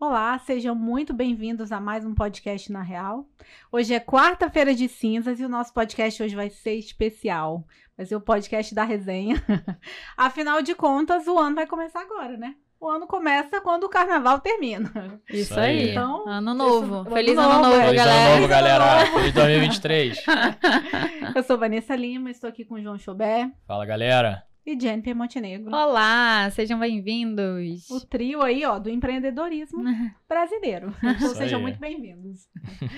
Olá, sejam muito bem-vindos a mais um podcast na Real. Hoje é quarta-feira de cinzas e o nosso podcast hoje vai ser especial. Vai ser o podcast da resenha. Afinal de contas, o ano vai começar agora, né? O ano começa quando o carnaval termina. Isso, Isso aí. Então, ano novo. ano Feliz novo, ano novo, é. Feliz galera. ano novo, galera. Feliz 2023. Eu sou Vanessa Lima, estou aqui com o João Chobé Fala, galera. E Jennifer Montenegro. Olá, sejam bem-vindos. O trio aí, ó, do empreendedorismo brasileiro. Então sejam aí. muito bem-vindos.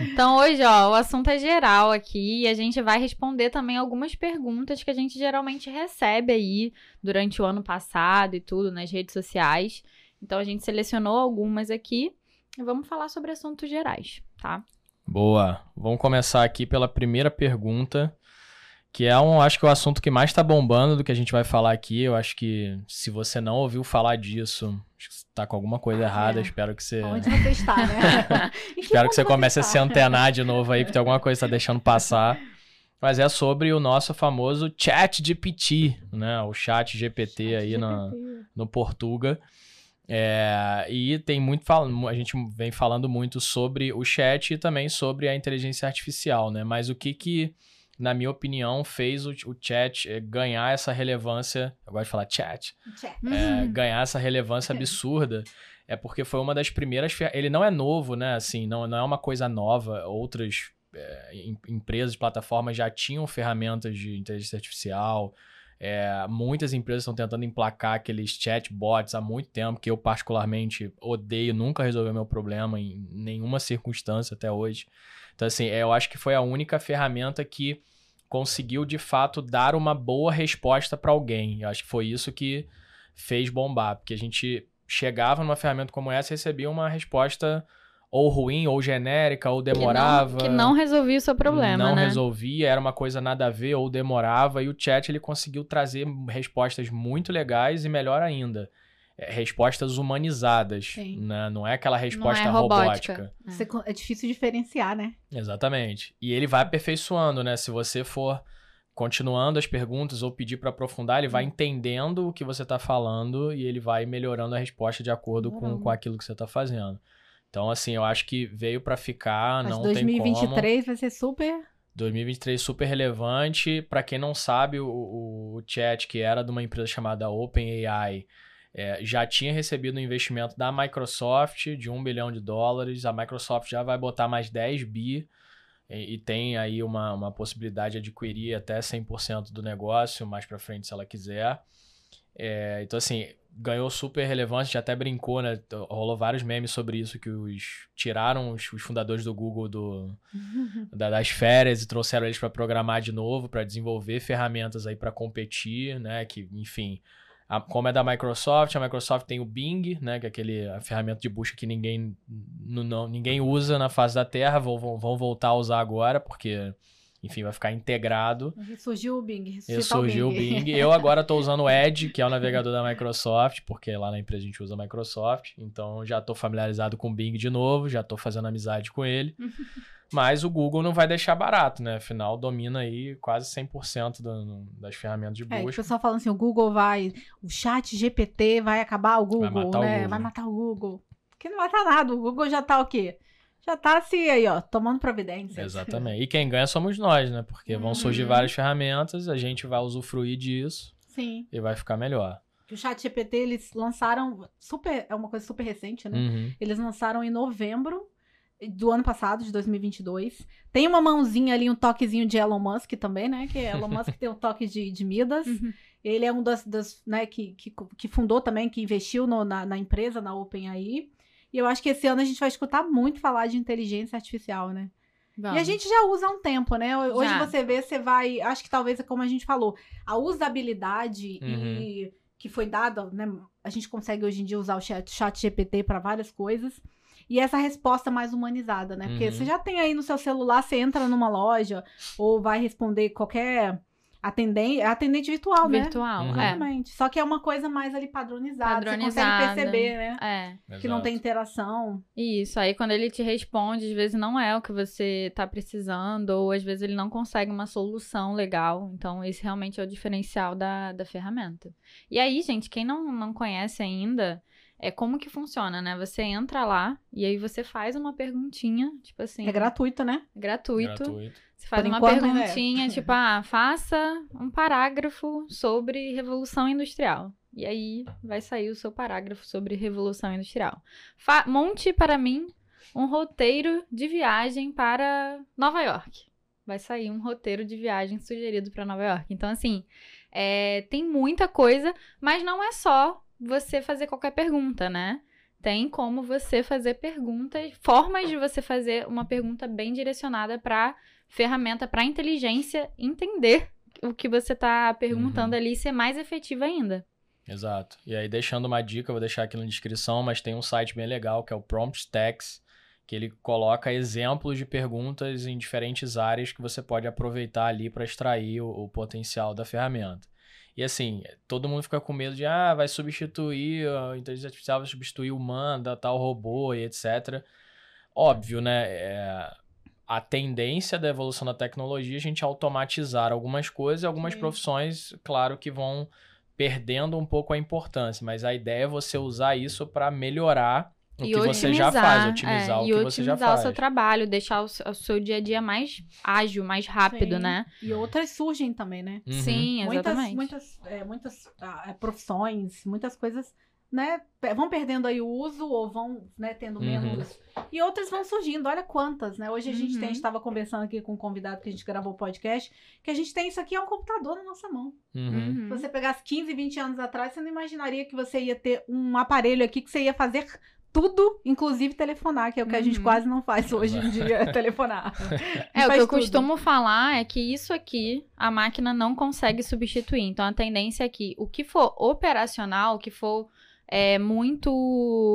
Então, hoje, ó, o assunto é geral aqui e a gente vai responder também algumas perguntas que a gente geralmente recebe aí durante o ano passado e tudo nas redes sociais. Então, a gente selecionou algumas aqui e vamos falar sobre assuntos gerais, tá? Boa. Vamos começar aqui pela primeira pergunta, que é um, acho que é o assunto que mais tá bombando do que a gente vai falar aqui. Eu acho que se você não ouviu falar disso, acho que você tá com alguma coisa errada. É. Espero que você Onde você está, né? Espero que você comece a está? se antenar de novo aí, porque tem alguma coisa que tá deixando passar. Mas é sobre o nosso famoso Chat GPT, né? O Chat GPT aí na, GPT. no Portuga. É, e tem muito a gente vem falando muito sobre o chat e também sobre a inteligência artificial, né? Mas o que que, na minha opinião, fez o, o chat eh, ganhar essa relevância? Eu gosto de falar chat. Chat. é, Uhum. ganhar essa relevância absurda é porque foi uma das primeiras. Ele não é novo, né? Assim, não, não é uma coisa nova. Outras é, em- empresas, plataformas já tinham ferramentas de inteligência artificial. É, muitas empresas estão tentando emplacar aqueles chatbots há muito tempo, que eu particularmente odeio, nunca resolveu meu problema em nenhuma circunstância até hoje. Então, assim, é, eu acho que foi a única ferramenta que conseguiu de fato dar uma boa resposta para alguém. Eu acho que foi isso que fez bombar, porque a gente chegava numa ferramenta como essa e recebia uma resposta ou ruim, ou genérica, ou demorava. Que não, que não resolvia o seu problema, não né? resolvia, era uma coisa nada a ver ou demorava, e o chat ele conseguiu trazer respostas muito legais e melhor ainda, respostas humanizadas, né? não é aquela resposta robótica. robótica. Você co- É difícil diferenciar, né? Exatamente. E ele vai aperfeiçoando, né? Se você for continuando as perguntas ou pedir para aprofundar, ele Hum. vai entendendo o que você está falando e ele vai melhorando a resposta de acordo com, com aquilo que você está fazendo. Então, assim, eu acho que veio para ficar, Mas não tem como. 2023 vai ser super. 2023 super relevante. Para quem não sabe, o, o, o chat, que era de uma empresa chamada OpenAI, é, já tinha recebido um investimento da Microsoft de 1 bilhão de dólares. A Microsoft já vai botar mais 10 bi e, e tem aí uma, uma possibilidade de adquirir até 100% do negócio mais para frente, se ela quiser. É, então, assim, ganhou super relevância, a gente até brincou, né? Rolou vários memes sobre isso, que os tiraram os, os fundadores do Google do, da- das férias e trouxeram eles para programar de novo, para desenvolver ferramentas aí para competir, né? Que, enfim, a- como é da Microsoft, a Microsoft tem o Bing, né? Que é aquele a ferramenta de busca que ninguém, não, ninguém usa na face da Terra, vão, vão voltar a usar agora, porque, enfim, vai ficar integrado. Surgiu o Bing. E ressuscitar surgiu o Bing. Eu agora estou usando o Edge, que é o navegador da Microsoft, porque lá na empresa a gente usa a Microsoft. Então já estou familiarizado com o Bing de novo, já estou fazendo amizade com ele. Mas o Google não vai deixar barato, né? Afinal, domina aí quase 100% do, das ferramentas de É, que o busca. pessoal falando assim, o Google vai, o chat GPT vai acabar o Google, matar o né? Google. Vai matar o Google. Que não vai matar nada, o Google já tá o quê? Já tá se aí, ó, tomando providências. Exatamente. E quem ganha somos nós, né? Porque vão surgir Uhum. várias ferramentas, a gente vai usufruir disso Sim. e vai ficar melhor. O chat GPT, eles lançaram, super, é uma coisa super recente, né? Uhum. Eles lançaram em novembro do ano passado, de 2022. Tem uma mãozinha ali, um toquezinho de Elon Musk também, né? Que Elon Musk tem um toque de, de Midas. Uhum. Ele é um das, das né, que, que, que fundou também, que investiu no- na, na empresa, na OpenAI. E eu acho que esse ano a gente vai escutar muito falar de inteligência artificial, né? E a Vamos. gente já usa há um tempo, né? Hoje Já. você vê, você vai. Acho que talvez, como a gente falou, a usabilidade e que foi dada, né? A gente consegue hoje em dia usar o chat, chat GPT para várias coisas. E essa resposta mais humanizada, né? Porque Uhum. você já tem aí no seu celular, você entra numa loja ou vai responder qualquer atendente, atendente virtual, né? Virtual, Uhum. é. Exatamente. Só que é uma coisa mais ali padronizada. Você Padronizada. consegue perceber, né? É. Que não Exato. tem interação. Isso, aí quando ele te responde, às vezes não é o que você tá precisando, ou às vezes ele não consegue uma solução legal. Então, esse realmente é o diferencial da, da ferramenta. E aí, gente, quem não, não conhece ainda, é como que funciona, né? Você entra lá e aí você faz uma perguntinha, tipo assim. É gratuito, né? gratuito. Gratuito. Você faz Por uma enquanto, é. perguntinha, tipo, ah, faça um parágrafo sobre Revolução Industrial. E aí vai sair o seu parágrafo sobre Revolução Industrial. Fa- monte para mim um roteiro de viagem para Nova York. Vai sair um roteiro de viagem sugerido para Nova York. Então, assim, é, tem muita coisa, mas não é só você fazer qualquer pergunta, né? Tem como você fazer perguntas, formas de você fazer uma pergunta bem direcionada para ferramenta, para inteligência entender o que você está perguntando ali e ser mais efetiva ainda. Exato. E aí, deixando uma dica, vou deixar aqui na descrição, mas tem um site bem legal que é o Prompt Stacks, que ele coloca exemplos de perguntas em diferentes áreas que você pode aproveitar ali para extrair o, o potencial da ferramenta. E assim, todo mundo fica com medo de, ah, vai substituir, a inteligência artificial vai substituir o humano, tal robô e etc. Óbvio, né? É, a tendência da evolução da tecnologia é a gente automatizar algumas coisas e algumas Sim. profissões, claro, que vão perdendo um pouco a importância, mas a ideia é você usar isso para melhorar o E que você já faz, otimizar é, o e que você já otimizar faz. o seu trabalho, deixar o, seu- o seu dia a dia mais ágil, mais rápido, Sim. né? E outras surgem também, né? Uhum. Sim, Muitas, exatamente. muitas, é, muitas ah, é, profissões, muitas coisas, né? Vão perdendo aí o uso ou vão, né, tendo Uhum. menos. E outras vão surgindo. Olha quantas, né? Hoje a gente Uhum. tem, a gente estava conversando aqui com um convidado que a gente gravou o podcast, que a gente tem isso aqui é um computador na nossa mão. Uhum. Uhum. Se você pegasse 15, 20 anos atrás, você não imaginaria que você ia ter um aparelho aqui que você ia fazer tudo, inclusive telefonar, que é o que a gente Uhum. quase não faz hoje em dia, é telefonar. É, o que eu tudo. costumo falar é que isso aqui a máquina não consegue substituir. Então a tendência é que o que for operacional, o que for é, muito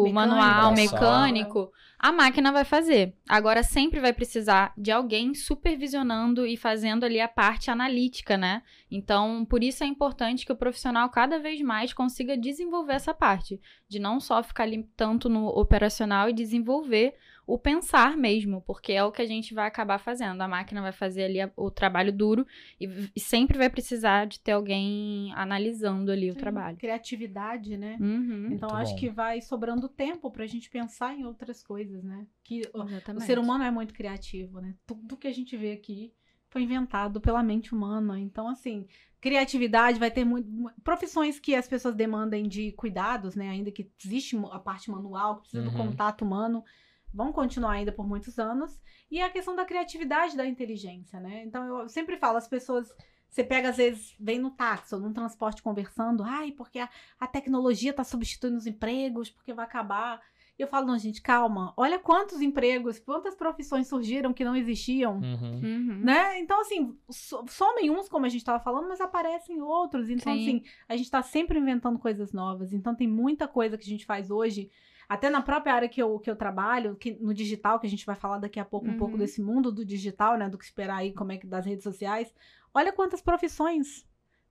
Mecânico, manual, braçal. mecânico, a máquina vai fazer. Agora sempre vai precisar de alguém supervisionando e fazendo ali a parte analítica, né? Então, por isso é importante que o profissional cada vez mais consiga desenvolver essa parte, de não só ficar ali tanto no operacional e desenvolver o pensar mesmo, porque é o que a gente vai acabar fazendo. A máquina vai fazer ali a- o trabalho duro e, e sempre vai precisar de ter alguém analisando ali o trabalho. Criatividade, né? Uhum, Então Muito acho bom. que vai sobrando tempo pra gente pensar em outras coisas, né? Que o- o exatamente. ser humano é muito criativo, né? Tudo que a gente vê aqui foi inventado pela mente humana. Então, assim, criatividade vai ter muito. mu- Profissões que as pessoas demandem de cuidados, né? Ainda que existe a parte manual, que precisa do Uhum. contato humano, vão continuar ainda por muitos anos. E a questão da criatividade da inteligência, né? Então, eu sempre falo, as pessoas. Você pega, às vezes, vem no táxi ou num transporte conversando, ai, porque a, a tecnologia está substituindo os empregos, porque vai acabar. E eu falo, não, gente, calma. Olha quantos empregos, quantas profissões surgiram que não existiam. Uhum. Uhum. Né? Então, assim, so- somem uns, como a gente estava falando, mas aparecem outros. Então, Sim. assim, a gente está sempre inventando coisas novas. Então, tem muita coisa que a gente faz hoje, até na própria área que eu, que eu trabalho, que, no digital, que a gente vai falar daqui a pouco, um Uhum. pouco desse mundo do digital, né? Do que esperar aí, como é que das redes sociais. Olha quantas profissões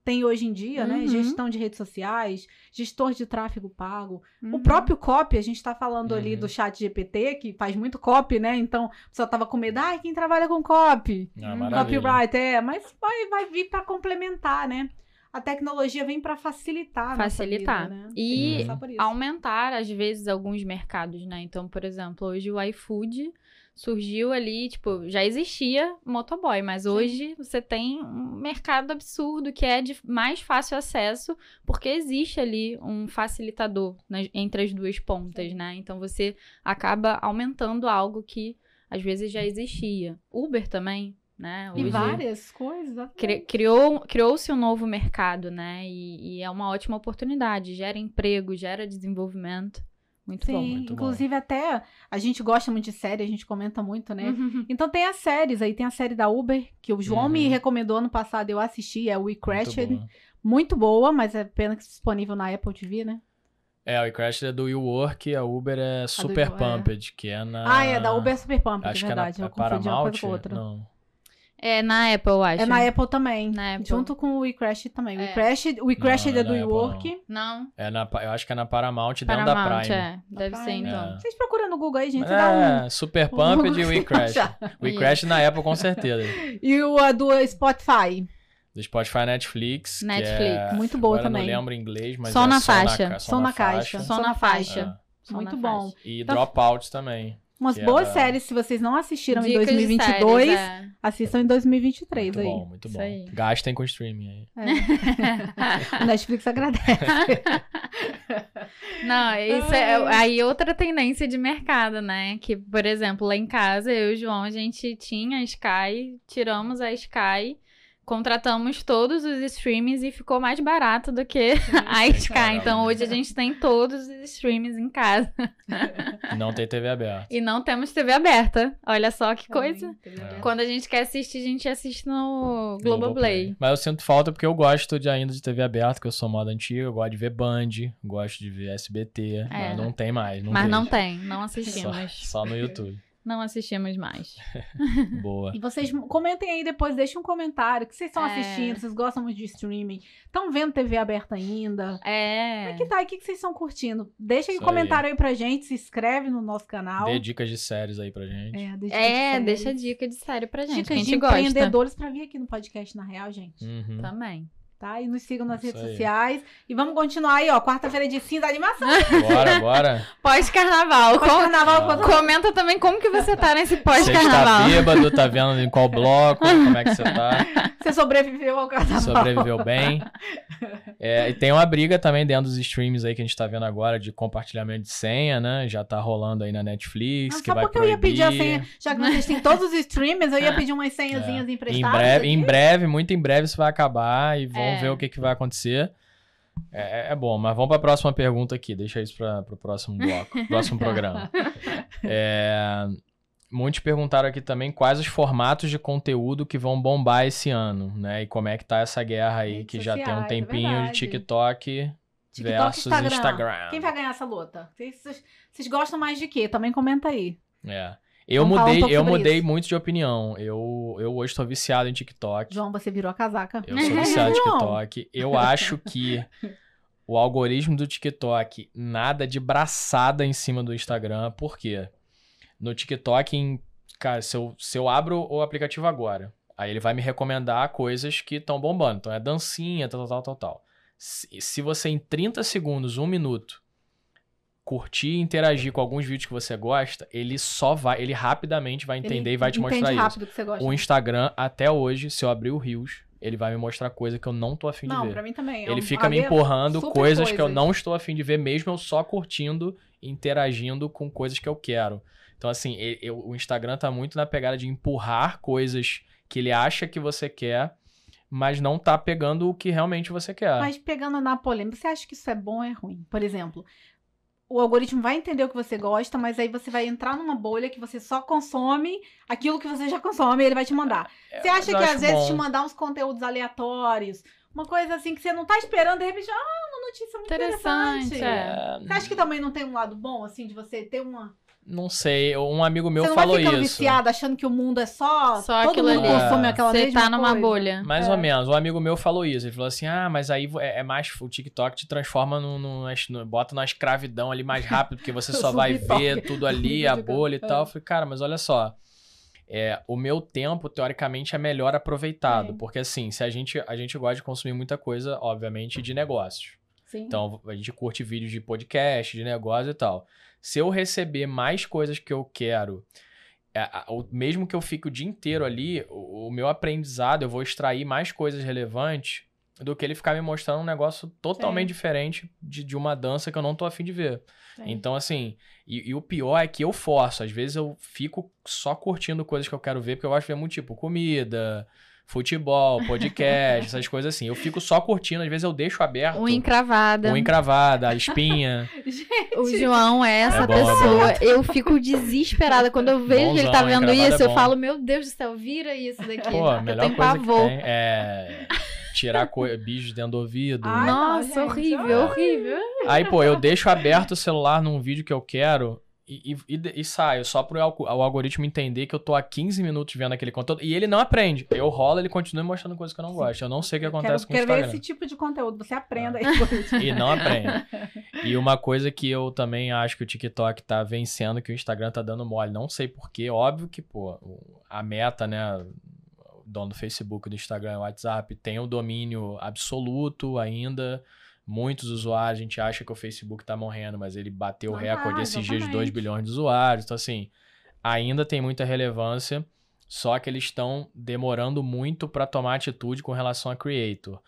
tem hoje em dia, né? Uhum. Gestão de redes sociais, gestor de tráfego pago, o Uhum. próprio copy, a gente tá falando ali Uhum. do chat GPT, que faz muito copy, né? Então, a pessoa tava com medo, ai, quem trabalha com copy? Ah, Hum. maravilha. Copyright, é, mas vai, vai vir pra complementar, né? A tecnologia vem pra facilitar. Facilitar. vida, né? E aumentar, às vezes, alguns mercados, né? Então, por exemplo, hoje o iFood surgiu ali, tipo, já existia motoboy, mas hoje você tem um mercado absurdo que é de mais fácil acesso, porque existe ali um facilitador nas- entre as duas pontas, Sim. né? Então você acaba aumentando algo que às vezes já existia. Uber também, né? E Hoje- várias coisas. Cri- criou criou-se um novo mercado, né? E, e é uma ótima oportunidade. Gera emprego, gera desenvolvimento. Muito bom. Sim, muito bom. inclusive até a gente gosta muito de série, a gente comenta muito, né? Uhum. Então tem as séries aí, tem a série da Uber, que o João me Uhum. recomendou ano passado, eu assisti, é o We Muito Crashed. boa. Muito boa, mas é pena que disponível na Apple TV, né? É, o iCrash é do WeWork e a Uber é Super é. Pumped, que é na... Ah, é, da Uber é Super Pump, é Acho verdade. que é na eu confundi uma coisa com outra. Não. É na Apple, eu acho. É na Apple também. Na Apple. Junto com o WeCrash também. O É. O WeCrash Não, é é do WeWork. Não. É na, eu acho que é na Paramount, dentro da Paramount, Prime. é. Deve ser, Prime. então. É. Vocês procuram no Google aí, gente. Dá um. É, Super Pumped e Google, WeCrash. WeCrash na Apple, com certeza. E o a do Spotify. Do Spotify Netflix. que Netflix. é- Muito boa agora eu também. não lembro em inglês, mas é na faixa. Som na caixa. Som na faixa. Muito na bom. faixa. E Então- Dropouts também. Umas Que boas da- séries, se vocês não assistiram em Dicas de 2022, séries, é. assistam em 2023 Muito aí. bom, muito Isso bom. aí. Gastem com streaming aí. É. O Netflix agradece. Não, isso é aí outra tendência de mercado, né? Que, por exemplo, lá em casa, eu e o João, a gente tinha a Sky, tiramos a Sky, contratamos todos os streams e ficou mais barato do que a Sky. Caramba. Então hoje a gente tem todos os streams em casa. E não tem TV aberta. E não temos TV aberta. Olha só que Também, coisa. É. Quando a gente quer assistir, a gente assiste no Globoplay. Mas eu sinto falta porque eu gosto de, ainda de TV aberta, que eu sou moda antiga, eu gosto de ver Band, gosto de ver SBT, mas não tem mais. Não Mas não vejo. tem, não Só, assistimos. só no YouTube. Não assistimos mais. Boa. E vocês comentem aí depois, deixem um comentário. O que vocês estão É. assistindo? Vocês gostam muito de streaming? Estão vendo TV aberta ainda? É. Como é que tá? E O que que vocês estão curtindo? Deixa aí um aí. comentário aí pra gente, se inscreve no nosso canal. Dê dicas de séries aí pra gente. É, deixa É, de deixa dica de série pra gente. que Dicas a de gente gosta. empreendedores pra vir aqui no podcast, na real, gente. Uhum. Também. Tá? E nos sigam nas Isso redes aí. sociais. E vamos continuar aí, ó. Quarta-feira de cinza, animação. Bora, bora. Pós-carnaval. Com- Pós-carnaval, Ah. Comenta também como que você tá nesse Você está pós-carnaval. bêbado, tá vendo em qual bloco, como é que você tá. você sobreviveu ao carnaval. Sobreviveu bem. É, e tem uma briga também dentro dos streams aí que a gente tá vendo agora de compartilhamento de senha, né? Já tá rolando aí na Netflix, Ah, que só vai porque eu ia pedir a proibir. senha, já que vocês têm todos os streamers, eu ia pedir umas senhazinhas Em emprestadas. breve, aqui. em breve, muito em breve isso vai acabar e vamos É. ver o que, que vai acontecer. É, é bom, mas vamos para a próxima pergunta aqui. Deixa isso para o próximo bloco, próximo programa. É, muitos perguntaram aqui também quais os formatos de conteúdo que vão bombar esse ano, né? E como é que tá essa guerra aí, Redes que já tem um é tempinho de verdade. TikTok, TikTok, versus Instagram. Instagram. Quem vai ganhar essa luta? Vocês- vocês gostam mais de quê? Também comenta aí. É. Eu Vamos um mudei, pouco eu mudei isso. muito de opinião. Eu, eu hoje tô viciado em TikTok. João, você virou a casaca. Eu sou viciado em. TikTok. Eu acho que o algoritmo do TikTok nada de braçada em cima do Instagram. Por quê? No TikTok, em- cara, se eu, se eu abro o aplicativo agora, aí ele vai me recomendar coisas que estão bombando. Então é dancinha, tal, tal, tal, tal, tal. Se, se você em 30 segundos, um minuto, curtir e interagir com alguns vídeos que você gosta, ele só vai, ele rapidamente vai entender Ele e vai te mostrar isso. rápido o que você gosta. O Instagram, até hoje, se eu abrir o Reels, ele vai me mostrar coisa que eu não tô afim de Não, ver. pra mim também. é Ele um- fica me empurrando super coisas, que eu não estou afim de ver, mesmo eu só curtindo, interagindo com coisas que eu quero. Então, assim, eu- o Instagram tá muito na pegada de empurrar coisas que ele acha que você quer, mas não tá pegando o que realmente você quer. Mas pegando na polêmica, você acha que isso é bom ou é ruim? Por exemplo, o algoritmo vai entender o que você gosta, mas aí você vai entrar numa bolha que você só consome aquilo que você já consome e ele vai te mandar. Você acha É, eu que acho às vezes bom. te mandar uns conteúdos aleatórios, uma coisa assim que você não tá esperando, de repente, ah, uma notícia muito interessante. Interessante, é. É, Você acha que também não tem um lado bom, assim, de você ter uma. Não sei, um amigo meu você não falou vai ficando isso. viciado achando que o mundo é só. Só todo aquilo mundo ali. consome É. aquela Você mesma tá numa coisa. bolha. Mais É. ou menos. Um amigo meu falou isso. Ele falou assim: ah, mas aí é, é mais. O TikTok te transforma no, no, no- Bota na escravidão ali mais rápido, porque você só vai ver tudo ali, a bolha e É. tal. Eu falei, cara, mas olha só. É, o meu tempo, teoricamente, é melhor aproveitado. É. Porque, assim, se a gente, a gente gosta de consumir muita coisa, obviamente, de negócios. Sim. Então, a gente curte vídeos de podcast, de negócio e tal. Se eu receber mais coisas que eu quero, é, mesmo que eu fique o dia inteiro ali, o, meu aprendizado, eu vou extrair mais coisas relevantes do que ele ficar me mostrando um negócio totalmente diferente de, de uma dança que eu não tô afim de ver. Então, assim, e, e o pior é que eu forço. Às vezes eu fico só curtindo coisas que eu quero ver, porque eu gosto de ver muito, tipo, comida, futebol, podcast, essas coisas assim. Eu fico só curtindo, às vezes eu deixo aberto. Unha encravada. Unha encravada, a espinha. O João é essa É bom, é pessoa. Eu fico desesperada quando eu vejo que ele tá Bonzão, vendo isso. é Eu falo, meu Deus do céu, vira isso daqui. Pô, a eu melhor tenho coisa pavor. que tem é tirar co... bichos dentro do ouvido. Ai, Nossa, gente. horrível, horrível. Aí, pô, eu deixo aberto o celular num vídeo que eu quero e, e, e- saio, só pro o algoritmo entender que eu tô há 15 minutos vendo aquele conteúdo. E ele não aprende. Eu rolo, ele continua mostrando coisas que eu não gosto. Eu não sei o que acontece quero, com o quero ver Instagram. esse tipo de conteúdo. Você aprenda aí. E não aprende. E uma coisa que eu também acho que o TikTok tá vencendo, que o Instagram tá dando mole. Não sei porquê. Óbvio que, pô, o- a meta, né? dono do Facebook, do Instagram, WhatsApp, tem o domínio absoluto ainda. Muitos usuários, a gente acha que o Facebook tá morrendo, mas ele bateu o Não recorde esses dias de 2 exatamente. bilhões de usuários. Então, assim, ainda tem muita relevância, só que eles estão demorando muito para tomar atitude com relação a creator.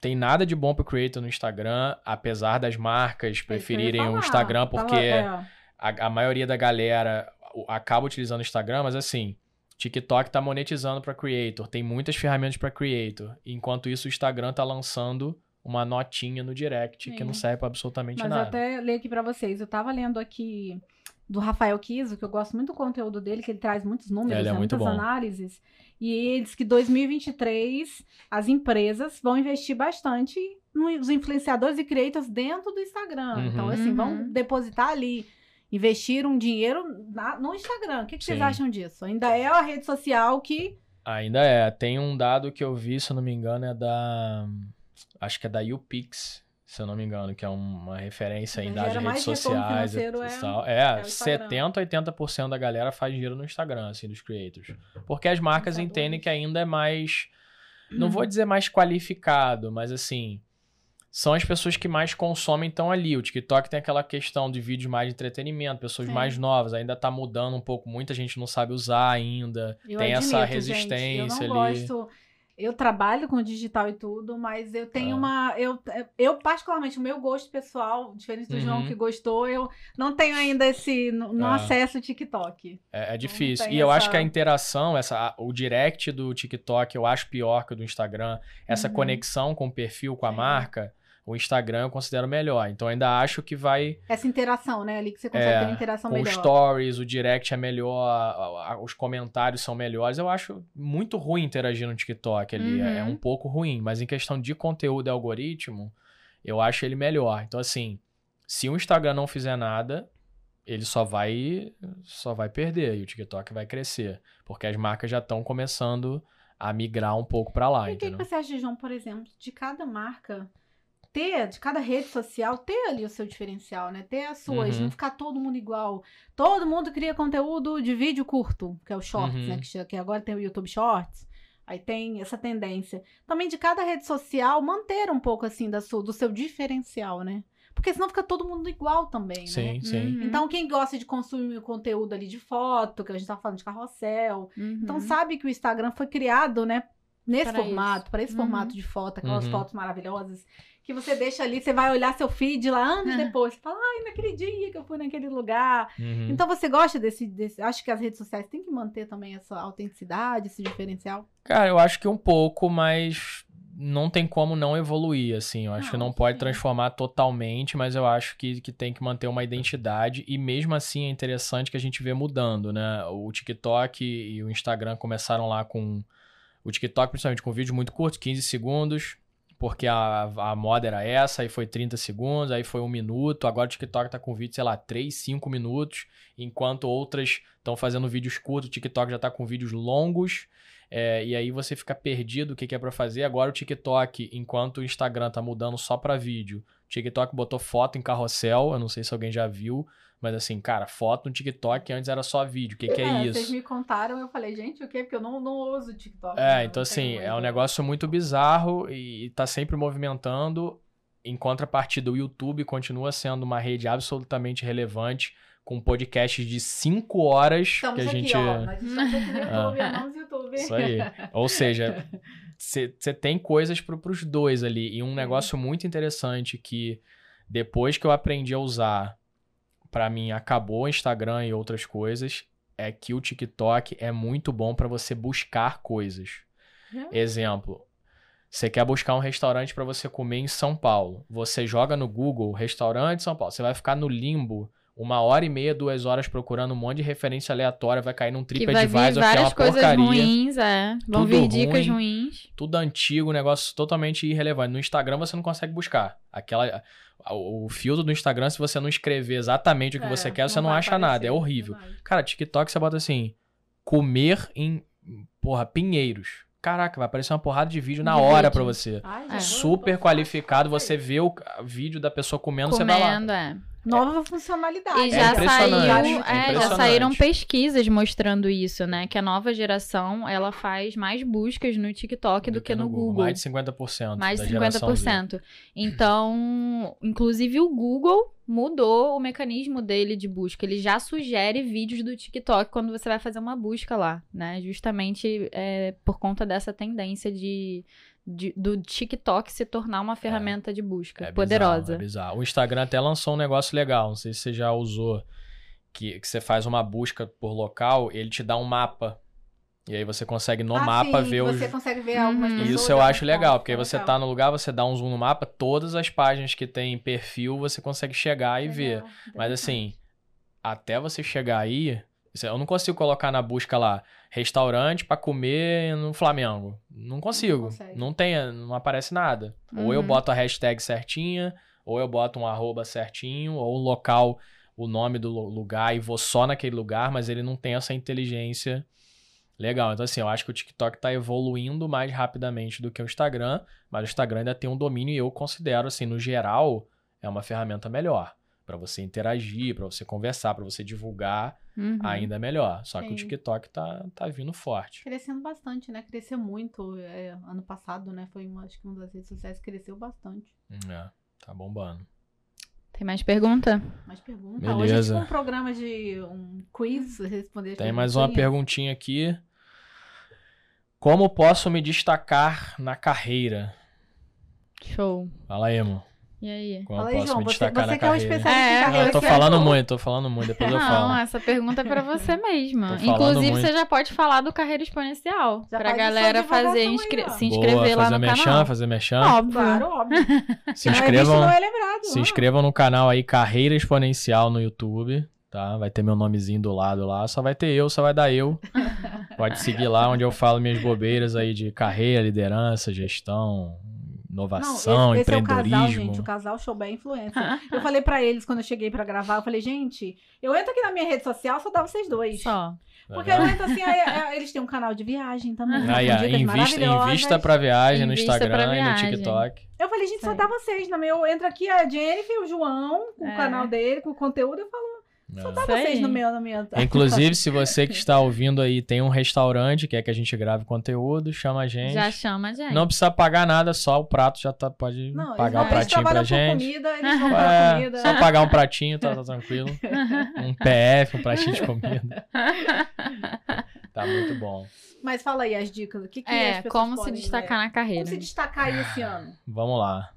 Tem nada de bom pro creator no Instagram, apesar das marcas É preferirem o. Instagram, porque é. a, a maioria da galera acaba utilizando o Instagram, mas assim, TikTok tá monetizando para creator, tem muitas ferramentas para creator. Enquanto isso, o Instagram tá lançando uma notinha no direct que Sim. não serve pra absolutamente Mas eu nada. até leio aqui pra vocês. Eu tava lendo aqui do Rafael Kiso, que eu gosto muito do conteúdo dele, que ele traz muitos números, Ele é né, muito muitas bom. análises. E ele diz que 2023 as empresas vão investir bastante nos influenciadores e creators dentro do Instagram. Uhum. Então, assim, vão Uhum. depositar ali, investir um dinheiro na- no Instagram. O que, que vocês acham disso? Ainda é a rede social que. Ainda é. Tem um dado que eu vi, se eu não me engano, é da. Acho que é da UPix, se eu não me engano, que é uma referência de mais redes sociais. e é- tal. é É, o Instagram. 70, 80% da galera faz dinheiro no Instagram, assim, dos creators. Porque as marcas entendem que ainda é mais. Não vou dizer mais qualificado, mas assim. São as pessoas que mais consomem estão ali. O TikTok tem aquela questão de vídeos mais de entretenimento, pessoas Sim. mais novas, ainda tá mudando um pouco, muita gente não sabe usar ainda. Eu tem essa admito, gente, resistência eu não ali. Gosto, eu trabalho com digital e tudo, mas eu tenho Ah. uma. Eu, eu, particularmente, o meu gosto pessoal, diferente do João Uhum. que gostou, eu não tenho ainda esse. Não, Ah. acesso o TikTok. É, é difícil. E eu essa- acho que a interação, essa, o direct do TikTok, eu acho pior que o do Instagram. Essa Uhum. conexão com o perfil, com a marca, o Instagram eu considero melhor. Então ainda acho que vai Essa interação, né? Ali que você consegue É, ter uma interação melhor. stories, o direct é melhor, a- a- os comentários são melhores. Eu acho muito ruim interagir no TikTok ali. É, é Uhum. um pouco ruim. Mas em questão de conteúdo e algoritmo, eu acho ele melhor. Então, assim, se o Instagram não fizer nada, ele só vai só vai perder e o TikTok vai crescer, porque as marcas já estão começando a migrar um pouco pra lá, E o que, que você acha, João, por exemplo, de cada marca ter, de cada rede social, ter ali o seu diferencial, né? Ter as suas, Uhum. não ficar todo mundo igual. Todo mundo cria conteúdo de vídeo curto, que é o Shorts, Uhum. né? Que, que agora tem o YouTube Shorts. Aí tem essa tendência. Também de cada rede social manter um pouco assim da sua, do seu diferencial, né? Porque senão fica todo mundo igual também, né? Sim, sim. Uhum. Então, quem gosta de consumir o conteúdo ali de foto, que a gente tá falando de carrossel, Uhum. então sabe que o Instagram foi criado, né? Nesse Pra formato, para esse Uhum. formato de foto, aquelas Uhum. fotos maravilhosas. Que você deixa ali, você vai olhar seu feed lá anos Uhum. depois. Você fala, ai, naquele dia que eu fui naquele lugar. Uhum. Então você gosta desse, desse. Acho que as redes sociais têm que manter também essa autenticidade, esse diferencial. Cara, eu acho que um pouco, mas não tem como não evoluir, assim. Eu acho que Não, não pode sim. transformar totalmente, mas eu acho que, que tem que manter uma identidade. E mesmo assim é interessante que a gente vê mudando, né? O TikTok e o Instagram começaram lá com. O TikTok, principalmente, com vídeos muito curtos, 15 segundos. Porque a, a moda era essa, aí foi 30 segundos, aí foi um minuto. Agora o TikTok tá com vídeo, sei lá, 3, 5 minutos. Enquanto outras estão fazendo vídeos curtos, o TikTok já tá com vídeos longos. É, e aí você fica perdido o que, que é pra fazer. Agora o TikTok, enquanto o Instagram tá mudando só pra vídeo, o TikTok botou foto em carrossel. Eu não sei se alguém já viu, mas assim, cara, foto no TikTok antes era só vídeo. O que, que é, Vocês isso? me contaram, eu falei, gente, o quê? Porque eu não, não uso o TikTok. né? É, então Não assim, é um negócio muito bizarro e, tá sempre movimentando. Em contrapartida, o YouTube continua sendo uma rede absolutamente relevante, com podcasts de 5 horas Estamos que a aqui, gente. ó. Nós estamos aqui no YouTube, Ah. amamos YouTube. Isso aí. Ou seja, você tem coisas pro, pros dois ali. E um negócio muito interessante que depois que eu aprendi a usar, pra mim acabou o Instagram e outras coisas, é que o TikTok é muito bom pra você buscar coisas. Exemplo, você quer buscar um restaurante pra você comer em São Paulo. Você joga no Google restaurante São Paulo. Você vai ficar no limbo uma hora e meia, duas horas procurando um monte de referência aleatória, vai cair num Que vai vir TripAdvisor que é várias uma coisas porcaria ruins, é. Vão Tudo vir dicas ruim. ruins. tudo antigo, um negócio totalmente irrelevante. No Instagram você não consegue buscar. Aquela, o, filtro do Instagram, se você não escrever exatamente o que É, você quer, você não acha nada. É aparecer, horrível. Cara, TikTok você bota assim, comer em, porra, Pinheiros. Caraca, vai aparecer uma porrada de vídeo na De hora vídeo. pra você. Ai, É. Super qualificado, você vê o vídeo da pessoa comendo, você vai lá. Comendo, é. Nova funcionalidade. E É já, impressionante, saiu, é é, já saíram pesquisas mostrando isso, né? Que a nova geração, ela faz mais buscas no TikTok do, que no Google. Mais de 50%. Mais de geração Z. 50%. Então, inclusive o Google mudou o mecanismo dele de busca. Ele já sugere vídeos do TikTok quando você vai fazer uma busca lá, né? Justamente é, por conta dessa tendência de, de- do TikTok se tornar uma ferramenta de busca É poderosa. Bizarro, é bizarro. O Instagram até lançou um negócio legal, não sei se você já usou, que, que você faz uma busca por local, ele te dá um mapa. E aí você consegue no Ah, mapa sim, ver os. Você consegue ver algumas Uhum. pessoas. Isso eu acho legal, porque aí você legal. tá no lugar, você dá um zoom no mapa, todas as páginas que tem perfil você consegue chegar e ver. Legal, Mas interessante. assim, até você chegar aí, eu não consigo colocar na busca lá restaurante pra comer no Flamengo. Não consigo. consegue. Não, tem, não aparece nada. Ou eu Uhum. boto a hashtag certinha, ou eu boto um arroba certinho, ou o local, o nome do lu- lugar e vou só naquele lugar, mas ele não tem essa inteligência legal. Então assim, eu acho que o TikTok tá evoluindo mais rapidamente do que o Instagram, mas o Instagram ainda tem um domínio e eu considero assim, no geral, é uma ferramenta melhor. Pra você interagir, pra você conversar, pra você divulgar, Uhum. ainda é melhor. Só que o Sim. TikTok tá, tá vindo forte. Crescendo bastante, né? Cresceu muito. é, ano passado, né? Foi uma, acho que uma das redes sociais que cresceu bastante. É, tá bombando. Tem mais pergunta? Mais pergunta. Hoje a gente Beleza. tem um programa de um quiz, responder Tem mais uma perguntinha aqui. Como posso me destacar na carreira? Show. Fala aí, amor. E aí? Como Fala eu aí, João. Você, você na que é o carreira? especialista É, em Não, carreira. eu tô você falando é- muito, tô falando muito, depois eu Não, falo. essa pergunta é pra você mesma. Inclusive, muito. você já pode falar do Carreira Exponencial. Já pra faz galera fazer aí, inscre- ó. se Boa, inscrever lá fazer no merchan, canal. fazer merchan. Óbvio. Claro, óbvio. Se Não é inscrevam, não é lembrado. se inscrevam no canal aí Carreira Exponencial no YouTube, tá? Vai ter meu nomezinho do lado lá, só vai ter eu, só vai dar eu. Pode seguir lá onde eu falo minhas bobeiras aí de carreira, liderança, gestão, Não, inovação, esse, esse é o casal, empreendedorismo. gente. O casal show bem influencer. Eu falei pra eles quando eu cheguei pra gravar, eu falei, gente, eu entro aqui na minha rede social, só dá vocês dois. Só. Porque eu entro assim, aí, eles têm um canal de viagem também. Ó, dicas invista, invista pra viagem no Invista Instagram pra e no viagem. TikTok. Eu falei, gente, só Sim. dá vocês. Na meu, entra aqui a Jennifer, o João, com É. o canal dele, com o conteúdo, eu falo, só É. aí. vocês no meu, no meu. Inclusive, se você que está ouvindo aí tem um restaurante, quer que a gente grave conteúdo, chama a gente. Já chama a gente. Não precisa pagar nada, só o prato já tá, pode Não, pagar o eles pratinho pra gente. comida, eles vão É, comida. só pagar um pratinho, tá, tá tranquilo. Um PF, um pratinho de comida. Tá muito bom. Mas fala aí as dicas. O que, que É, como se destacar né? na carreira. Como se destacar aí esse ano? Vamos lá.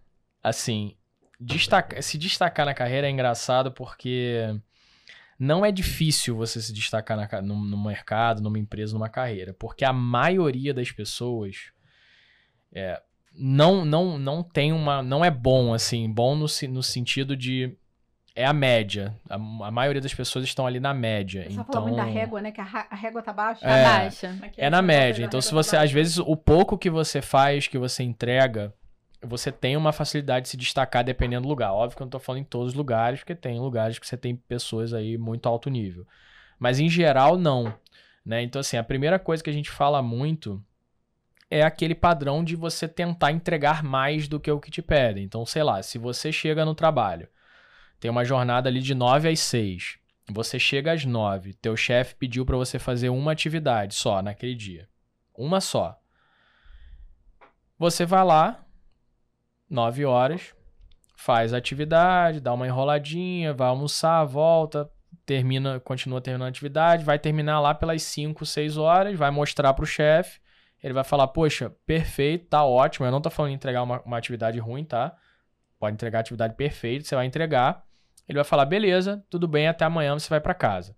Assim, destaca- se destacar na carreira é engraçado porque não é difícil você se destacar na no, no mercado, numa empresa, numa carreira. Porque a maioria das pessoas é, não, não, não tem uma. Não é bom, assim. Bom no, no sentido de. É a média. A, a maioria das pessoas estão ali na média. Você então... então, falou muito da régua, né? Que a, a régua tá baixa. É. Baixa. Aqui, é na média. Então, se você, tá às baixa. vezes, o pouco que você faz, que você entrega, você tem uma facilidade de se destacar dependendo do lugar. Óbvio que eu não tô falando em todos os lugares, porque tem lugares que você tem pessoas aí muito alto nível. Mas em geral, não. Né? Então, assim, a primeira coisa que a gente fala muito é aquele padrão de você tentar entregar mais do que o que te pedem. Então, sei lá, se você chega no trabalho, tem uma jornada ali de 9 às 6. Você chega às 9, teu chefe pediu para você fazer uma atividade só naquele dia. Uma só. Você vai lá, 9 horas, faz atividade, dá uma enroladinha, vai almoçar, volta, termina, continua terminando a atividade, vai terminar lá pelas 5, 6 horas, vai mostrar pro chefe, ele vai falar, poxa, perfeito, tá ótimo, eu não tô falando em entregar uma, uma atividade ruim, tá? Pode entregar a atividade perfeita, você vai entregar, ele vai falar, beleza, tudo bem, até amanhã você vai para casa.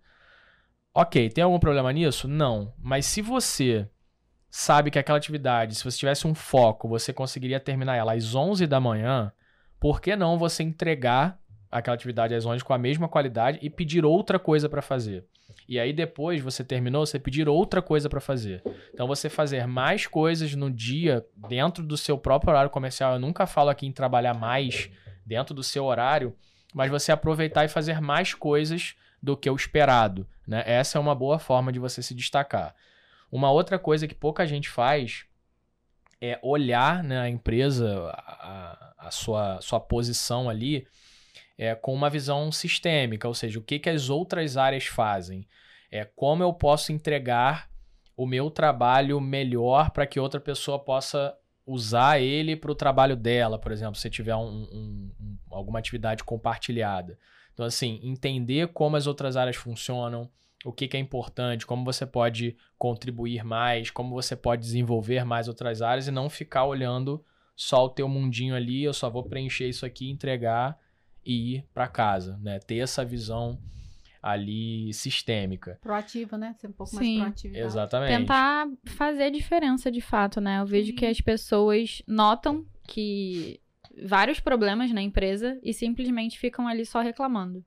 Ok, tem algum problema nisso? Não. Mas se você sabe que aquela atividade, se você tivesse um foco, você conseguiria terminar ela às 11 da manhã, por que não você entregar aquela atividade às 11 com a mesma qualidade e pedir outra coisa para fazer? E aí depois você terminou, você pedir outra coisa para fazer. Então você fazer mais coisas no dia dentro do seu próprio horário comercial. Eu nunca falo aqui em trabalhar mais dentro do seu horário, mas você aproveitar e fazer mais coisas do que o esperado. Né? Essa é uma boa forma de você se destacar. Uma outra coisa que pouca gente faz é olhar né, a empresa, a, a sua, sua posição ali, é, com uma visão sistêmica, ou seja, o que, que as outras áreas fazem. É como eu posso entregar o meu trabalho melhor para que outra pessoa possa usar ele para o trabalho dela, por exemplo, se tiver um, um, um, alguma atividade compartilhada. Então, assim, entender como as outras áreas funcionam, o que, que, é importante, como você pode contribuir mais, como você pode desenvolver mais outras áreas e não ficar olhando só o teu mundinho ali, eu só vou preencher isso aqui, entregar e ir para casa, né? Ter essa visão ali sistêmica. Proativa, né? Ser um pouco Sim. mais proativa. Exatamente. Tentar fazer diferença de fato, né? Eu vejo Sim. que as pessoas notam que vários problemas na empresa e simplesmente ficam ali só reclamando.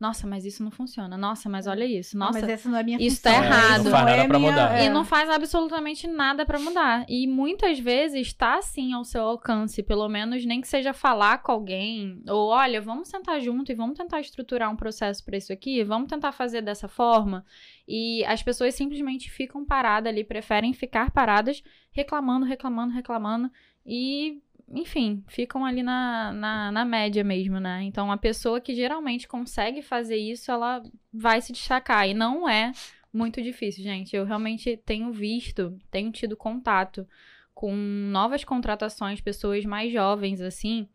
Nossa, mas isso não funciona. Nossa, mas olha isso. Ah, Nossa, mas essa não é minha isso função. tá errado. Isso Não faz nada é pra minha- mudar. é. E não faz absolutamente nada pra mudar. E muitas vezes tá sim ao seu alcance, pelo menos nem que seja falar com alguém, ou olha, vamos sentar junto e vamos tentar estruturar um processo pra isso aqui, vamos tentar fazer dessa forma. E as pessoas simplesmente ficam paradas ali, preferem ficar paradas, reclamando, reclamando, reclamando e enfim, ficam ali na, na, na média mesmo, né? Então, a pessoa que geralmente consegue fazer isso, ela vai se destacar. E não é muito difícil, gente. Eu realmente tenho visto, tenho tido contato com novas contratações, pessoas mais jovens, assim.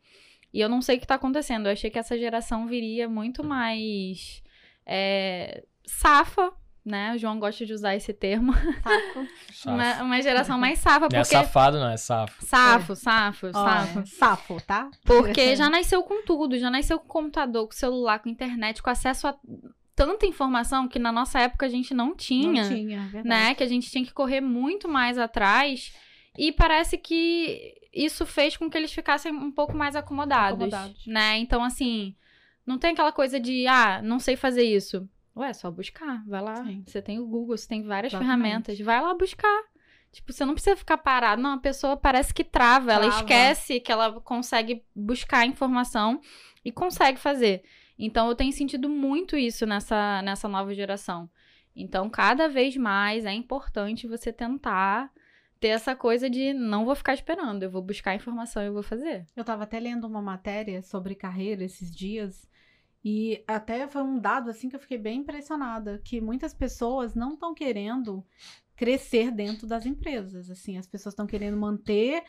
E eu não sei o que tá acontecendo. Eu achei que essa geração viria muito mais é, safa, né? O João gosta de usar esse termo. Uma, uma geração mais safa, Não é porque. safado, não, é safo. Safo, safo, Ó, safo. é Safo, tá? Porque já nasceu com tudo, já nasceu com computador, com celular, com internet, com acesso a tanta informação que na nossa época a gente não tinha, Não tinha, é verdade. né? Que a gente tinha que correr muito mais atrás. E parece que isso fez com que eles ficassem um pouco mais acomodados, Acomodados. né? Então, assim, não tem aquela coisa de, ah, não sei fazer isso. Ué, é só buscar, vai lá. Sim. Você tem o Google, você tem várias Exatamente. ferramentas, vai lá buscar. Tipo, você não precisa ficar parado. Não, a pessoa parece que trava, ela Trava. esquece que ela consegue buscar informação e consegue fazer. Então, eu tenho sentido muito isso nessa, nessa nova geração. Então, cada vez mais é importante você tentar ter essa coisa de não vou ficar esperando, eu vou buscar informação e eu vou fazer. Eu tava até lendo uma matéria sobre carreira esses dias e até foi um dado assim que eu fiquei bem impressionada, que muitas pessoas não estão querendo crescer dentro das empresas, assim, as pessoas estão querendo manter,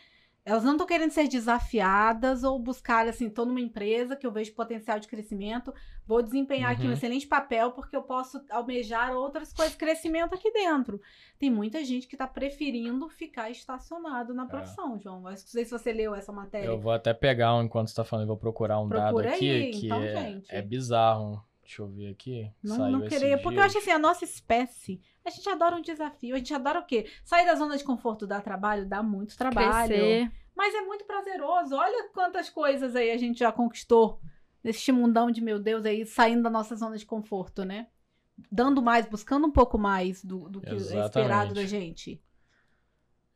elas não estão querendo ser desafiadas ou buscar assim, tô numa empresa que eu vejo potencial de crescimento, vou desempenhar aqui um Uhum. excelente papel porque eu posso almejar outras coisas, crescimento aqui dentro. Tem muita gente que tá preferindo ficar estacionado na profissão, João. Eu Não sei se você leu essa matéria. Eu vou até pegar um enquanto você tá falando, eu vou procurar um Procura dado aqui aí, que então, é, gente. é bizarro. Deixa eu ver aqui. Não, Saiu não querer, porque eu acho assim, a nossa espécie, a gente adora um desafio, a gente adora o quê? Sair da zona de conforto dá trabalho, dá muito trabalho. Crescer. Mas é muito prazeroso. Olha quantas coisas aí a gente já conquistou neste mundão de meu Deus aí, saindo da nossa zona de conforto, né? Dando mais, buscando um pouco mais do, do que é esperado da gente.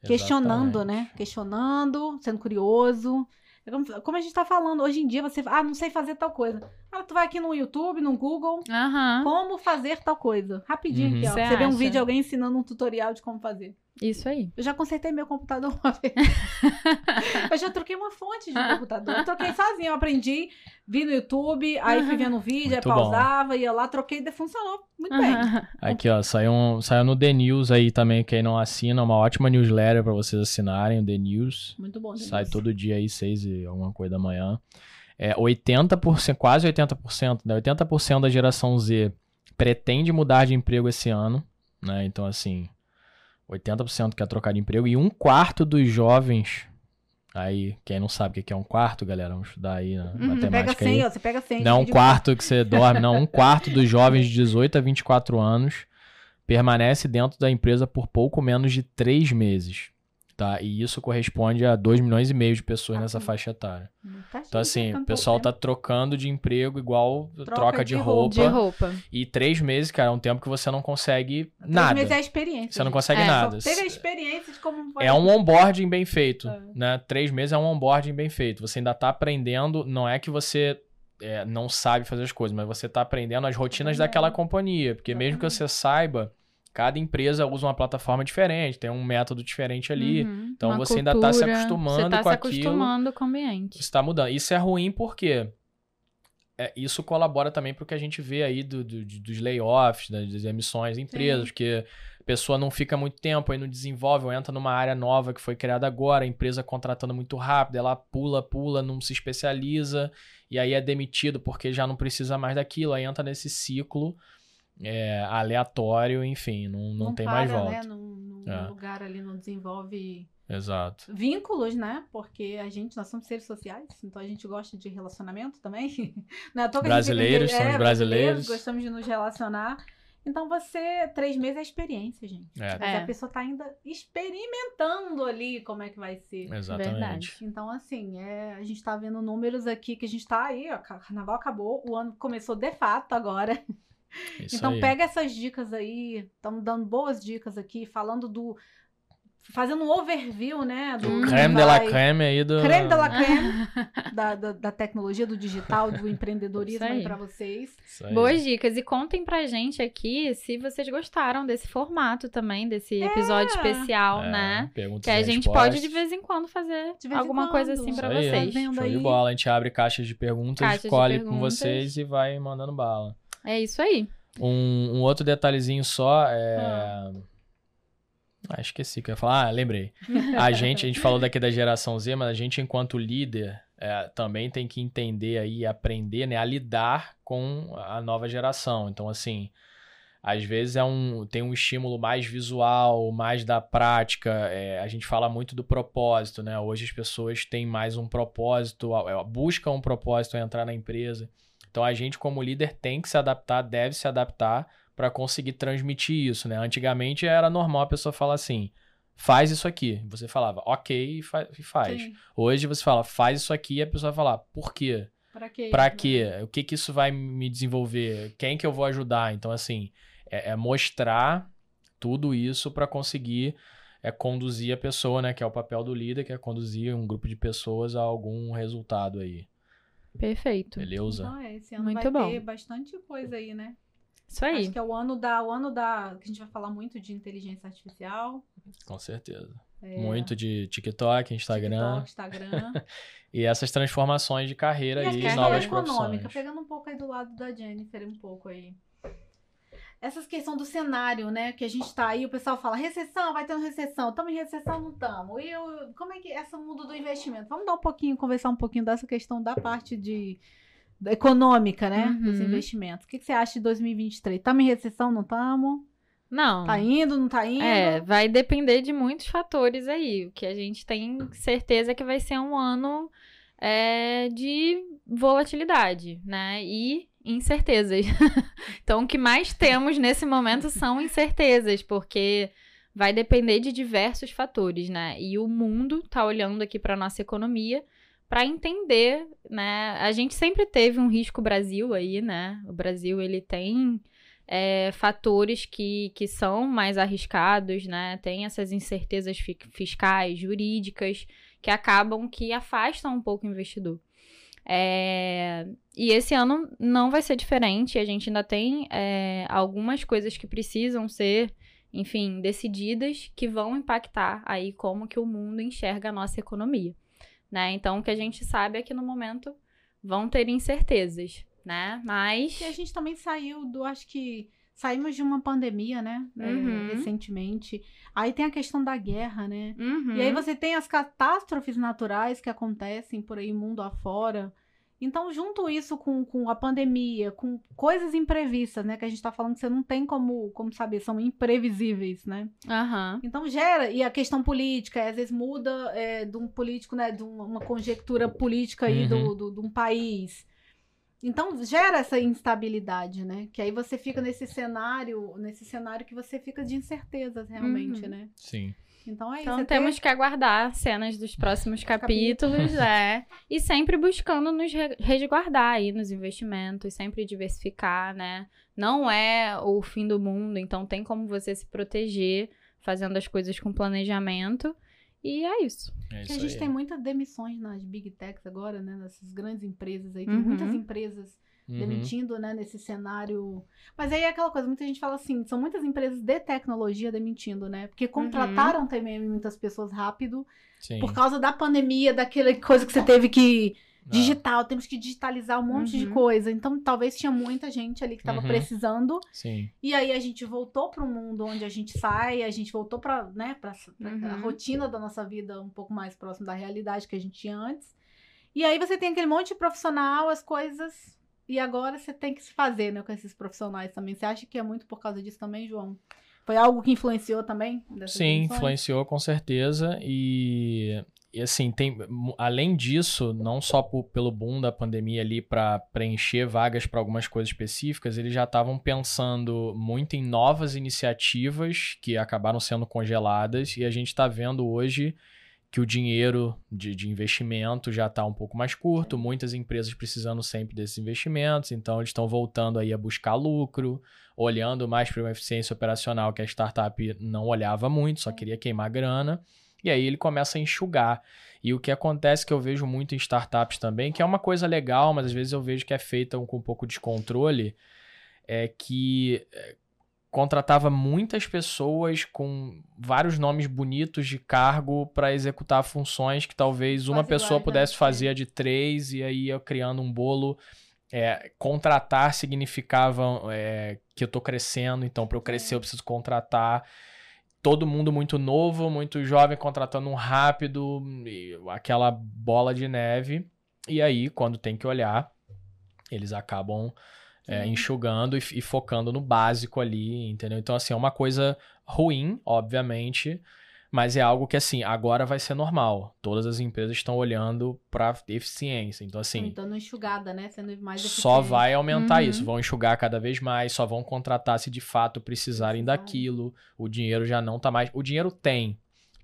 Questionando, Exatamente. né? Questionando, sendo curioso. Como, como a gente tá falando, hoje em dia você, ah, não sei fazer tal coisa. Ah, tu vai aqui no YouTube, no Google, Aham. como fazer tal coisa. Rapidinho Uhum. aqui, ó. Cê Você vê um vídeo de alguém ensinando um tutorial de como fazer. Isso aí. Eu já consertei meu computador uma vez. eu já troquei uma fonte de computador. Eu troquei sozinha, eu aprendi, vi no YouTube, aí fui vendo o vídeo, aí Muito bom. pausava, ia lá, troquei e funcionou muito bem. Aqui, ó, saiu, um, saiu no The News aí também, quem não assina, uma ótima newsletter pra vocês assinarem, o The News. Muito bom. Sai Denise. todo dia aí, seis e alguma coisa da manhã. É, 80%, quase 80%, né? 80% da geração Z pretende mudar de emprego esse ano, né? Então, assim, 80% quer trocar de emprego e um quarto dos jovens, aí, quem não sabe o que é um quarto, galera, vamos estudar aí na Uhum. Pega matemática 100, aí. ó, você pega 100. Não é um quarto que você dorme, não. Um quarto dos jovens de 18 a 24 anos permanece dentro da empresa por pouco menos de três meses. Tá? E isso corresponde a 2 milhões e meio de pessoas nessa faixa etária. Então, assim, o pessoal pouco tá trocando de emprego igual troca, Troca de, de roupa. De roupa. E três meses, cara, é um tempo que você não consegue. Três nada. meses é a experiência. Você não gente. consegue É, nada. Teve a experiência de como. É um onboarding bem feito, É. né? Três meses é um onboarding bem feito. Você ainda tá aprendendo, não é que você é, não sabe fazer as coisas, mas você tá aprendendo as rotinas daquela companhia. Porque mesmo que você saiba, cada empresa usa uma plataforma diferente, tem um método diferente ali. Uhum. Então você ainda tá se cultura, acostumando você tá com se aquilo. acostumando com o ambiente. Isso tá mudando. Isso é ruim porque é, isso colabora também para o que a gente vê aí do, do, dos layoffs, das, das emissões de empresas, Sim. porque a pessoa não fica muito tempo, aí não desenvolve, ou entra numa área nova que foi criada agora, a empresa contratando muito rápido, ela pula, pula, não se especializa, e aí é demitido porque já não precisa mais daquilo, aí entra nesse ciclo é, aleatório, enfim, não, não, tem para, mais volta. Né? Num, num É. lugar ali não desenvolve Exato. vínculos, né? Porque a gente, nós somos seres sociais, então a gente gosta de relacionamento também. Não é à toa que a gente- Brasileiros, é, somos brasileiros. Gostamos de nos relacionar. Então você, três meses é experiência, gente. É, Mas É. a pessoa tá ainda experimentando ali como é que vai ser. exatamente. Verdade. Então, assim, é, a gente tá vendo números aqui que a gente tá aí, ó, ca- carnaval acabou, o ano começou de fato agora. Isso então aí. pega essas dicas aí, estamos dando boas dicas aqui, falando do. Fazendo um overview, né? Do Creme de la creme aí do... Creme de la creme da, da, da tecnologia, do digital, do empreendedorismo aí aí. pra vocês. Aí. Boas dicas. E contem pra gente aqui se vocês gostaram desse formato também, desse episódio especial, É, né? Que a gente respostas. pode de vez em quando fazer De alguma quando. coisa assim aí. vocês. Vendo Show de aí. bola. A gente abre caixas de perguntas, Caixas de escolhe com perguntas. vocês e vai mandando bala. É isso aí. Um, um outro detalhezinho só é. Ah. Ah, esqueci que eu ia falar. Ah, lembrei. A gente, a gente falou daqui da geração Z, mas a gente, enquanto líder, é, também tem que entender aí, aprender né, a lidar com a nova geração. Então, assim, às vezes é um, tem um estímulo mais visual, mais da prática. é, a gente fala muito do propósito, né? Hoje as pessoas têm mais um propósito, é, buscam um propósito ao entrar na empresa. Então a gente, como líder, tem que se adaptar, deve se adaptar para conseguir transmitir isso, né? Antigamente era normal a pessoa falar assim: faz isso aqui. Você falava, ok, e, fa- e faz. Sim. Hoje você fala, faz isso aqui, e a pessoa vai falar, por quê? Pra quê? Pra quê? O que que isso vai me desenvolver? Quem que eu vou ajudar? Então, assim, é, é mostrar tudo isso para conseguir é, conduzir a pessoa, né? Que é o papel do líder, que é conduzir um grupo de pessoas a algum resultado aí. Perfeito. Beleza? Então, é, esse ano Muito vai bom. ter bastante coisa aí, né? Isso aí. Acho que é o ano da. O ano da. Que a gente vai falar muito de inteligência artificial. Com certeza. é, Muito de TikTok, Instagram. TikTok, Instagram. E essas transformações de carreira E a aí, questão novas econômica, profissões. pegando um pouco aí do lado da Jennifer, um pouco aí. Essas questão do cenário, né? Que a gente tá aí, o pessoal fala, recessão, vai ter uma recessão. Estamos em recessão, não estamos. E eu, como é que é esse mundo do investimento? Vamos dar um pouquinho, conversar um pouquinho dessa questão da parte de da econômica, né? Dos Uhum. investimentos. O que, que você acha de 2023? Estamos em recessão, não estamos? Não. Tá indo, não tá indo? É, vai depender de muitos fatores aí. O que a gente tem certeza é que vai ser um ano é, de volatilidade, né? E incertezas. então, o que mais temos nesse momento são incertezas, porque vai depender de diversos fatores, né? E o mundo tá olhando aqui para nossa economia para entender, né? A gente sempre teve um risco Brasil aí, né? O Brasil ele tem é, fatores que, que são mais arriscados, né? Tem essas incertezas fi- fiscais, jurídicas, que acabam que afastam um pouco o investidor. É, e esse ano não vai ser diferente. A gente ainda tem é, algumas coisas que precisam ser, enfim, decididas que vão impactar aí como que o mundo enxerga a nossa economia, né? Então, o que a gente sabe é que no momento vão ter incertezas, né? Mas E a gente também saiu do, acho que saímos de uma pandemia, né? É, Uhum. recentemente. Aí tem a questão da guerra, né? Uhum. E aí você tem as catástrofes naturais que acontecem por aí mundo afora. Então, junto isso com, com a pandemia, com coisas imprevistas, né? Que a gente tá falando que você não tem como, como saber, são imprevisíveis, né? Aham. Então gera, e a questão política, às vezes muda é, de um político, né? De uma, uma conjectura política aí Uhum. do, do, de um país. Então gera essa instabilidade, né? Que aí você fica nesse cenário, nesse cenário que você fica de incertezas realmente, Uhum. né? Sim. Então é isso. Então é temos ter- que aguardar cenas dos próximos capítulos. é. E sempre buscando nos re- resguardar aí nos investimentos, sempre diversificar, né? Não é o fim do mundo, então tem como você se proteger fazendo as coisas com planejamento. E é isso. É Porque isso a gente aí. tem muitas demissões nas big techs agora, né? Nessas grandes empresas aí. Tem Uhum. muitas empresas Uhum. demitindo, né? Nesse cenário. Mas aí é aquela coisa, muita gente fala assim, são muitas empresas de tecnologia demitindo, né? Porque contrataram também muitas pessoas rápido Sim. por causa da pandemia, daquela coisa que você teve que digital, temos que digitalizar um monte de Uhum. coisa. Então, talvez tinha muita gente ali que estava Uhum. precisando. Sim. E aí a gente voltou para o mundo onde a gente sai, a gente voltou para né, pra, pra a Uhum. rotina da nossa vida um pouco mais próximo da realidade que a gente tinha antes. E aí você tem aquele monte de profissional, as coisas. E agora você tem que se fazer né, com esses profissionais também. Você acha que é muito por causa disso também, João? Foi algo que influenciou também? Sim, influenciou com certeza. E, e assim, tem, além disso, não só por- pelo boom da pandemia ali para preencher vagas para algumas coisas específicas, eles já estavam pensando muito em novas iniciativas que acabaram sendo congeladas. E a gente está vendo hoje que o dinheiro de, de investimento já está um pouco mais curto, muitas empresas precisando sempre desses investimentos, então eles estão voltando aí a buscar lucro, olhando mais para uma eficiência operacional que a startup não olhava muito, só queria queimar grana, e aí ele começa a enxugar. E o que acontece que eu vejo muito em startups também, que é uma coisa legal, mas às vezes eu vejo que é feita com um pouco de descontrole, é que é, contratava muitas pessoas com vários nomes bonitos de cargo para executar funções que talvez uma Quase pessoa iguais, né? pudesse É. fazer a de três e aí ia criando um bolo. É, contratar significava é, que eu tô crescendo, então para eu crescer eu preciso contratar. Todo mundo muito novo, muito jovem, contratando um rápido, aquela bola de neve. E aí, quando tem que olhar, eles acabam é, enxugando e, e focando no básico ali, entendeu? Então, assim, é uma coisa ruim, obviamente, mas é algo que, assim, agora vai ser normal. Todas as empresas estão olhando para eficiência. Então, assim, Então, não enxugada, né? Sendo mais só eficiente. vai aumentar Uhum. isso. Vão enxugar cada vez mais, só vão contratar se de fato precisarem Precisarem. daquilo. O dinheiro já não tá mais. O dinheiro tem.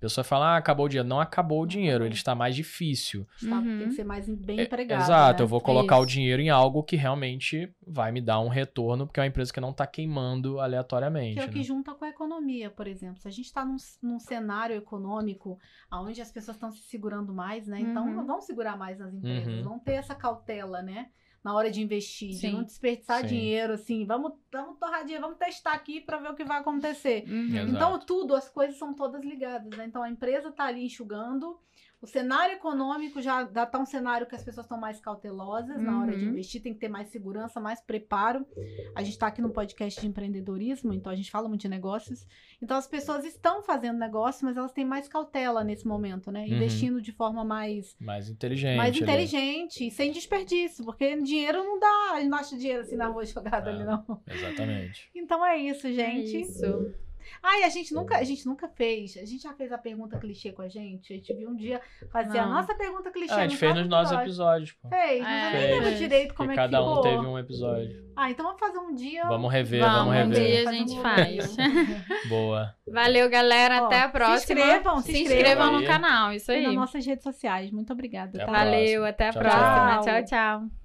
A pessoa fala, ah, acabou o dinheiro. Não acabou o dinheiro, ele está mais difícil. Está- Uhum. Tem que ser mais bem É, empregado. Exato, né? eu vou colocar o Isso. dinheiro em algo que realmente vai me dar um retorno, porque é uma empresa que não tá queimando Que aleatoriamente. é o que né? junta com a economia, por exemplo. Se a gente está num, num cenário econômico onde as pessoas estão se segurando mais, né? Então, Uhum. vão segurar mais nas empresas, Uhum. vão ter essa cautela, né? Na hora de investir, de Sim. não desperdiçar Sim. dinheiro, assim, vamos, vamos torrar dinheiro, vamos testar aqui para ver o que vai acontecer. Uhum. Então, tudo, as coisas são todas ligadas, né? Então, a empresa está ali enxugando, o cenário econômico já está um cenário que as pessoas estão mais cautelosas na hora de Uhum. investir, tem que ter mais segurança, mais preparo. A gente está aqui no podcast de empreendedorismo, então a gente fala muito de negócios. Então, as pessoas estão fazendo negócio, mas elas têm mais cautela nesse momento, né? Uhum. Investindo de forma mais, Mais inteligente. mais ali. inteligente e sem desperdício, porque dinheiro não dá, a gente não acha dinheiro assim na rua jogado É. ali, não. Exatamente. Então é isso, É gente. isso. Ai, a gente nunca, a gente nunca fez. A gente já fez a pergunta clichê com a gente. A gente viu um dia fazer a nossa pergunta clichê. Ah, a gente no fez nos nossos episódio. episódios, pô. Fez, mas eu nem É, lembro direito como que é cada que um ficou. teve um episódio. Ah, então vamos fazer um dia. Vamos rever, Vamos, vamos, um rever. dia a gente um faz. Boa. Valeu, galera. Ó, Até a se próxima. inscrevam, se inscrevam inscrevam no canal. Isso E aí. nas nossas redes sociais. Muito obrigada. Tá? Valeu, até a Tchau, próxima. tchau. tchau. tchau.